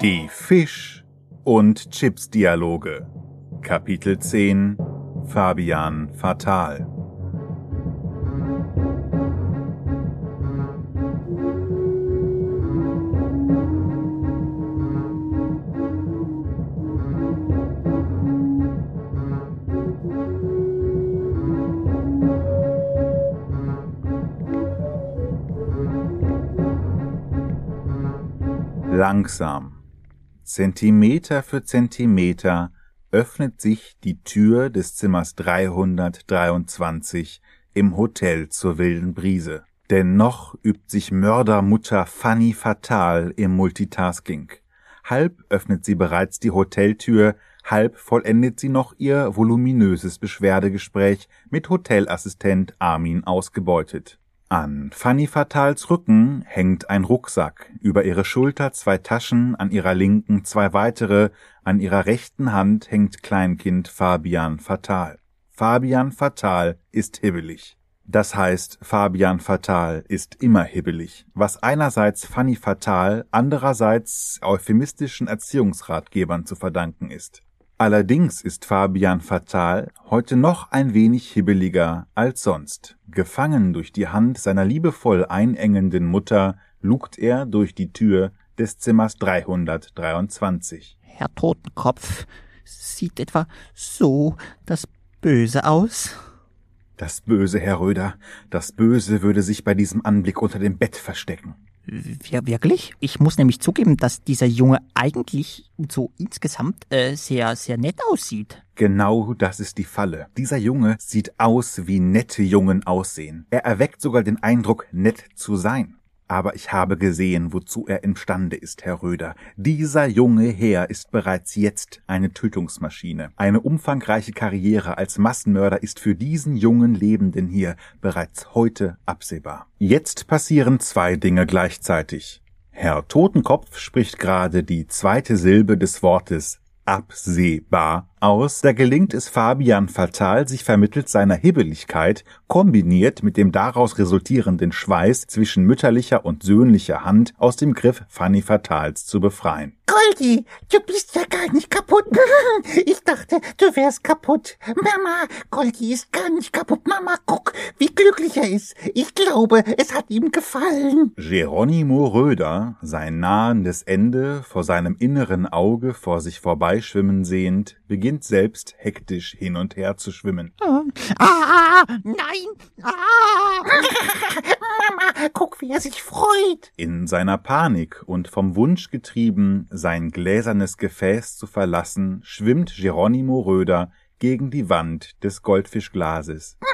Die Fisch- und Chips-Dialoge. Kapitel 10 Fabian Fatal. Langsam, Zentimeter für Zentimeter, öffnet sich die Tür des Zimmers 323 im Hotel zur wilden Brise. Denn noch übt sich Mördermutter Fanny fatal im Multitasking. Halb öffnet sie bereits die Hoteltür, halb vollendet sie noch ihr voluminöses Beschwerdegespräch mit Hotelassistent Armin ausgebeutet. An Fanny Fatals Rücken hängt ein Rucksack, über ihre Schulter zwei Taschen, an ihrer linken zwei weitere, an ihrer rechten Hand hängt Kleinkind Fabian Fatal. Fabian Fatal ist hibbelig. Das heißt, Fabian Fatal ist immer hibbelig, was einerseits Fanny Fatal, andererseits euphemistischen Erziehungsratgebern zu verdanken ist. Allerdings ist Fabian Fatal heute noch ein wenig hibbeliger als sonst. Gefangen durch die Hand seiner liebevoll einengenden Mutter lugt er durch die Tür des Zimmers 323. Herr Totenkopf, sieht etwa so das Böse aus? Das Böse, Herr Röder, das Böse würde sich bei diesem Anblick unter dem Bett verstecken. Wir, wirklich? Ich muss nämlich zugeben, dass dieser Junge eigentlich so insgesamt äh, sehr, sehr nett aussieht. Genau das ist die Falle. Dieser Junge sieht aus, wie nette Jungen aussehen. Er erweckt sogar den Eindruck, nett zu sein. Aber ich habe gesehen, wozu er imstande ist, Herr Röder. Dieser junge Herr ist bereits jetzt eine Tötungsmaschine. Eine umfangreiche Karriere als Massenmörder ist für diesen jungen Lebenden hier bereits heute absehbar. Jetzt passieren zwei Dinge gleichzeitig. Herr Totenkopf spricht gerade die zweite Silbe des Wortes absehbar aus. Da gelingt es Fabian fatal, sich vermittels seiner Hibbeligkeit, kombiniert mit dem daraus resultierenden Schweiß zwischen mütterlicher und söhnlicher Hand aus dem Griff Fanny Fatals zu befreien. Goldi, du bist ja gar nicht kaputt. Ich dachte, du wärst kaputt. Mama, Goldi ist gar nicht kaputt. Mama, guck, wie glücklich er ist. Ich glaube, es hat ihm gefallen. Geronimo Röder, sein nahendes Ende vor seinem inneren Auge vor sich vorbeischwimmen sehend, beginnt selbst hektisch hin und her zu schwimmen. Ah, ah nein, ah. Mama, guck, wie er sich freut. In seiner Panik und vom Wunsch getrieben, sein gläsernes Gefäß zu verlassen, schwimmt Geronimo Röder gegen die Wand des Goldfischglases.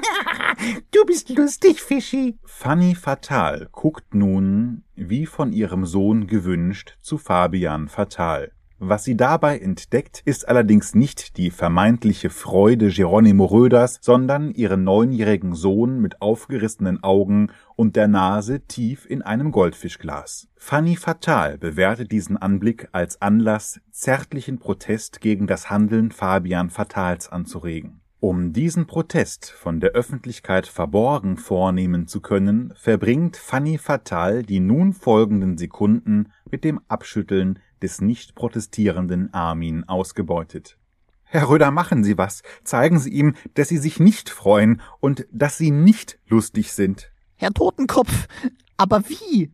Du bist lustig, Fischi. Fanny Fatal guckt nun, wie von ihrem Sohn gewünscht, zu Fabian Fatal. Was sie dabei entdeckt, ist allerdings nicht die vermeintliche Freude Geronimo Röders, sondern ihren neunjährigen Sohn mit aufgerissenen Augen und der Nase tief in einem Goldfischglas. Fanny Fatal bewertet diesen Anblick als Anlass, zärtlichen Protest gegen das Handeln Fabian Fatals anzuregen. Um diesen Protest von der Öffentlichkeit verborgen vornehmen zu können, verbringt Fanny Fatal die nun folgenden Sekunden mit dem Abschütteln des nicht protestierenden Armin ausgebeutet. Herr Röder, machen Sie was. Zeigen Sie ihm, dass Sie sich nicht freuen und dass Sie nicht lustig sind. Herr Totenkopf, aber wie?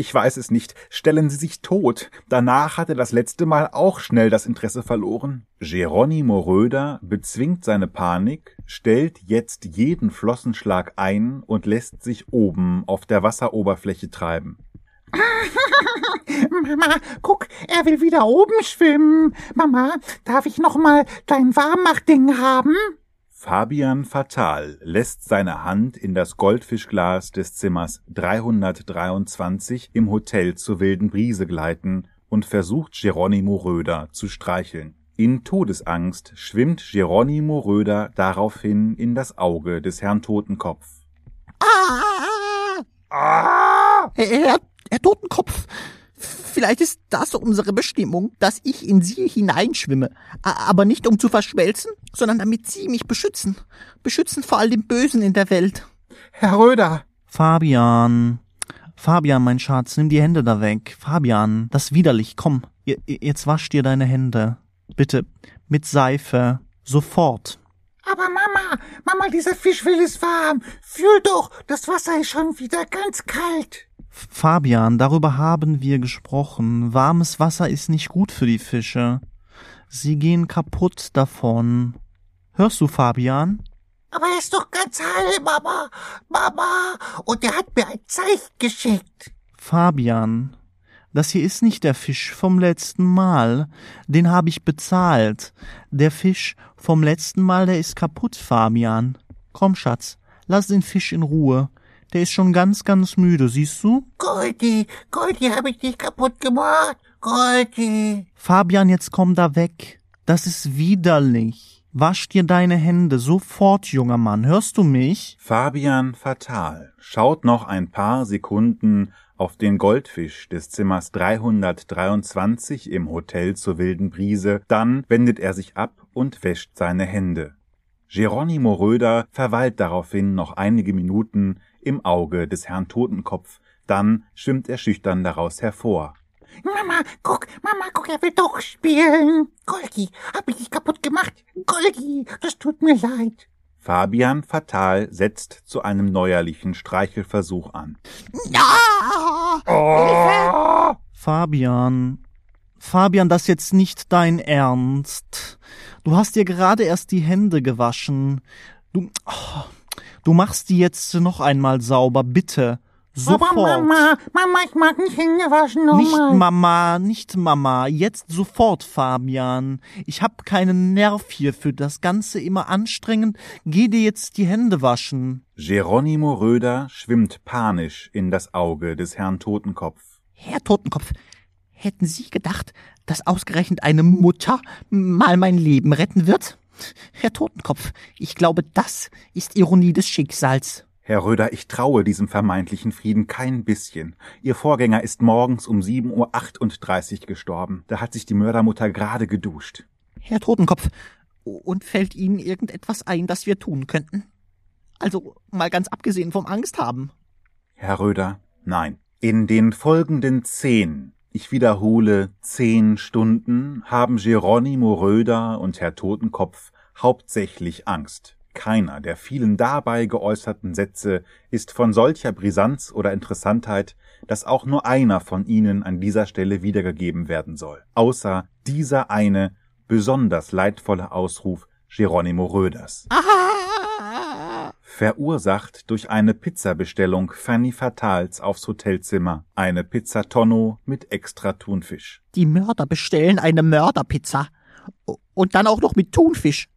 Ich weiß es nicht. Stellen Sie sich tot. Danach hat er das letzte Mal auch schnell das Interesse verloren. Geronimo Röder bezwingt seine Panik, stellt jetzt jeden Flossenschlag ein und lässt sich oben auf der Wasseroberfläche treiben. Mama, guck, er will wieder oben schwimmen. Mama, darf ich noch mal dein Warmmachding haben? Fabian Fatal lässt seine Hand in das Goldfischglas des Zimmers 323 im Hotel zur wilden Brise gleiten und versucht Geronimo Röder zu streicheln. In Todesangst schwimmt Geronimo Röder daraufhin in das Auge des Herrn Totenkopf. Ah! Ah! Herr, Herr Totenkopf, Vielleicht ist das unsere Bestimmung, dass ich in sie hineinschwimme. Aber nicht um zu verschmelzen, sondern damit sie mich beschützen. Beschützen vor all dem Bösen in der Welt. Herr Röder. Fabian. Fabian, mein Schatz, nimm die Hände da weg. Fabian, das ist widerlich. Komm, jetzt wasch dir deine Hände. Bitte, mit Seife. Sofort. Aber Mama, Mama, dieser Fisch will es warm. Fühl doch, das Wasser ist schon wieder ganz kalt. Fabian, darüber haben wir gesprochen. Warmes Wasser ist nicht gut für die Fische. Sie gehen kaputt davon. Hörst du, Fabian? Aber er ist doch ganz heil, Mama. Mama. Und er hat mir ein Zeichen geschickt. Fabian, das hier ist nicht der Fisch vom letzten Mal. Den habe ich bezahlt. Der Fisch vom letzten Mal, der ist kaputt, Fabian. Komm, Schatz, lass den Fisch in Ruhe. Der ist schon ganz, ganz müde, siehst du? Goldie, Goldie, hab ich dich kaputt gemacht. Goldie. Fabian, jetzt komm da weg. Das ist widerlich. Wasch dir deine Hände sofort, junger Mann. Hörst du mich? Fabian Fatal schaut noch ein paar Sekunden auf den Goldfisch des Zimmers 323 im Hotel zur wilden Brise, dann wendet er sich ab und wäscht seine Hände. Geronimo Röder verweilt daraufhin noch einige Minuten im Auge des Herrn Totenkopf, dann schwimmt er schüchtern daraus hervor. Mama, guck, Mama, guck, er will doch spielen. Golgi, hab ich dich kaputt gemacht. Golgi, das tut mir leid. Fabian Fatal setzt zu einem neuerlichen Streichelversuch an. Ja! Oh! Fabian, Fabian, das jetzt nicht dein Ernst. Du hast dir gerade erst die Hände gewaschen. Du, oh, du machst die jetzt noch einmal sauber, bitte. Sofort. Aber Mama, Mama, ich mag nicht Hände waschen. Nochmal. Nicht Mama, nicht Mama. Jetzt sofort, Fabian. Ich hab keinen Nerv hier für das Ganze immer anstrengend. Geh dir jetzt die Hände waschen. Geronimo Röder schwimmt panisch in das Auge des Herrn Totenkopf. Herr Totenkopf, hätten Sie gedacht, dass ausgerechnet eine Mutter mal mein Leben retten wird? Herr Totenkopf, ich glaube, das ist Ironie des Schicksals. Herr Röder, ich traue diesem vermeintlichen Frieden kein bisschen. Ihr Vorgänger ist morgens um 7.38 Uhr gestorben. Da hat sich die Mördermutter gerade geduscht. Herr Totenkopf, und fällt Ihnen irgendetwas ein, das wir tun könnten? Also mal ganz abgesehen vom Angst haben. Herr Röder, nein. In den folgenden zehn, ich wiederhole zehn Stunden, haben Geronimo Röder und Herr Totenkopf hauptsächlich Angst. Keiner der vielen dabei geäußerten Sätze ist von solcher Brisanz oder Interessantheit, dass auch nur einer von ihnen an dieser Stelle wiedergegeben werden soll, außer dieser eine besonders leidvolle Ausruf Geronimo Röders. Verursacht durch eine Pizzabestellung Fanny Fatals aufs Hotelzimmer, eine Pizza Tonno mit extra Thunfisch. Die Mörder bestellen eine Mörderpizza. Und dann auch noch mit Thunfisch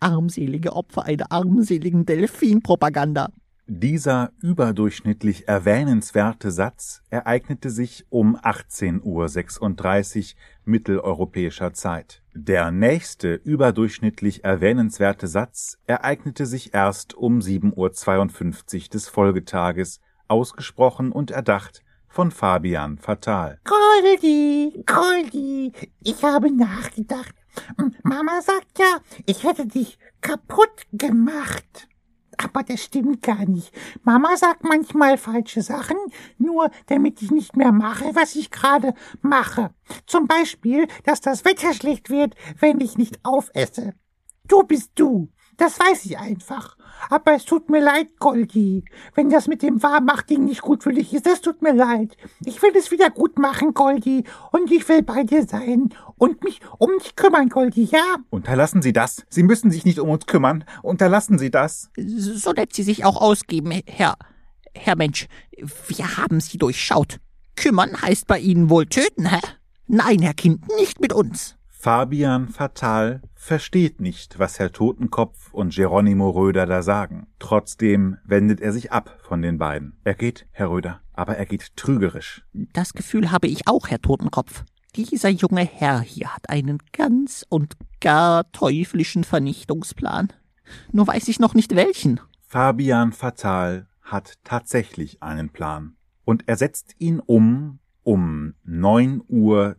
armselige Opfer einer armseligen Delfinpropaganda. Dieser überdurchschnittlich erwähnenswerte Satz ereignete sich um 18.36 Uhr mitteleuropäischer Zeit. Der nächste überdurchschnittlich erwähnenswerte Satz ereignete sich erst um 7.52 Uhr des Folgetages, ausgesprochen und erdacht von Fabian Fatal. Goldi, Goldi, ich habe nachgedacht Mama sagt ja, ich hätte dich kaputt gemacht. Aber das stimmt gar nicht. Mama sagt manchmal falsche Sachen, nur damit ich nicht mehr mache, was ich gerade mache. Zum Beispiel, dass das Wetter schlecht wird, wenn ich nicht aufesse. Du bist du. Das weiß ich einfach. Aber es tut mir leid, Goldi. Wenn das mit dem Warmmachtding nicht gut für dich ist, das tut mir leid. Ich will es wieder gut machen, Goldi. Und ich will bei dir sein und mich um dich kümmern, Goldi, ja? Unterlassen Sie das. Sie müssen sich nicht um uns kümmern. Unterlassen Sie das. So nett Sie sich auch ausgeben, Herr, Herr Mensch. Wir haben Sie durchschaut. Kümmern heißt bei Ihnen wohl töten, hä? Nein, Herr Kind, nicht mit uns. Fabian Fatal versteht nicht, was Herr Totenkopf und Geronimo Röder da sagen. Trotzdem wendet er sich ab von den beiden. Er geht, Herr Röder, aber er geht trügerisch. Das Gefühl habe ich auch, Herr Totenkopf. Dieser junge Herr hier hat einen ganz und gar teuflischen Vernichtungsplan. Nur weiß ich noch nicht welchen. Fabian Fatal hat tatsächlich einen Plan. Und er setzt ihn um um 9.53 Uhr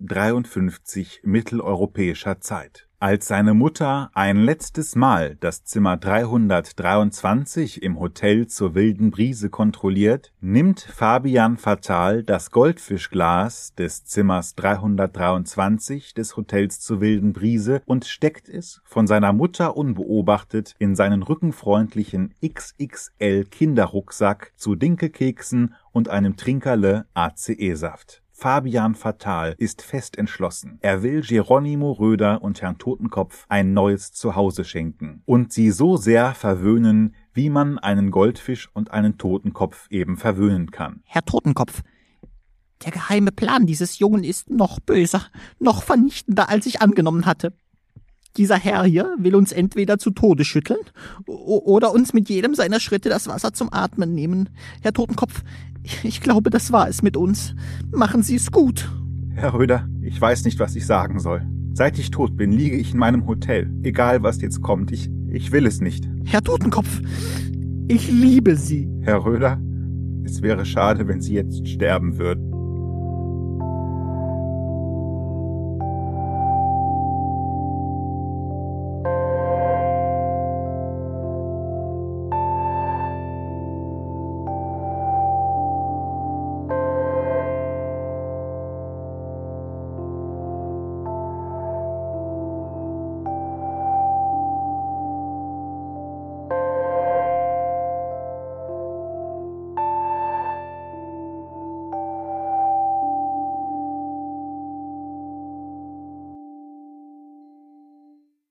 mitteleuropäischer Zeit. Als seine Mutter ein letztes Mal das Zimmer 323 im Hotel zur wilden Brise kontrolliert, nimmt Fabian Fatal das Goldfischglas des Zimmers 323 des Hotels zur wilden Brise und steckt es, von seiner Mutter unbeobachtet, in seinen rückenfreundlichen XXL Kinderrucksack zu Dinkelkeksen und einem Trinkerle ACE-Saft. Fabian Fatal ist fest entschlossen. Er will Geronimo Röder und Herrn Totenkopf ein neues Zuhause schenken und sie so sehr verwöhnen, wie man einen Goldfisch und einen Totenkopf eben verwöhnen kann. Herr Totenkopf, der geheime Plan dieses Jungen ist noch böser, noch vernichtender, als ich angenommen hatte. Dieser Herr hier will uns entweder zu Tode schütteln oder uns mit jedem seiner Schritte das Wasser zum Atmen nehmen. Herr Totenkopf, ich glaube, das war es mit uns. Machen Sie es gut. Herr Röder, ich weiß nicht, was ich sagen soll. Seit ich tot bin, liege ich in meinem Hotel. Egal, was jetzt kommt, ich, ich will es nicht. Herr Totenkopf, ich liebe Sie. Herr Röder, es wäre schade, wenn Sie jetzt sterben würden.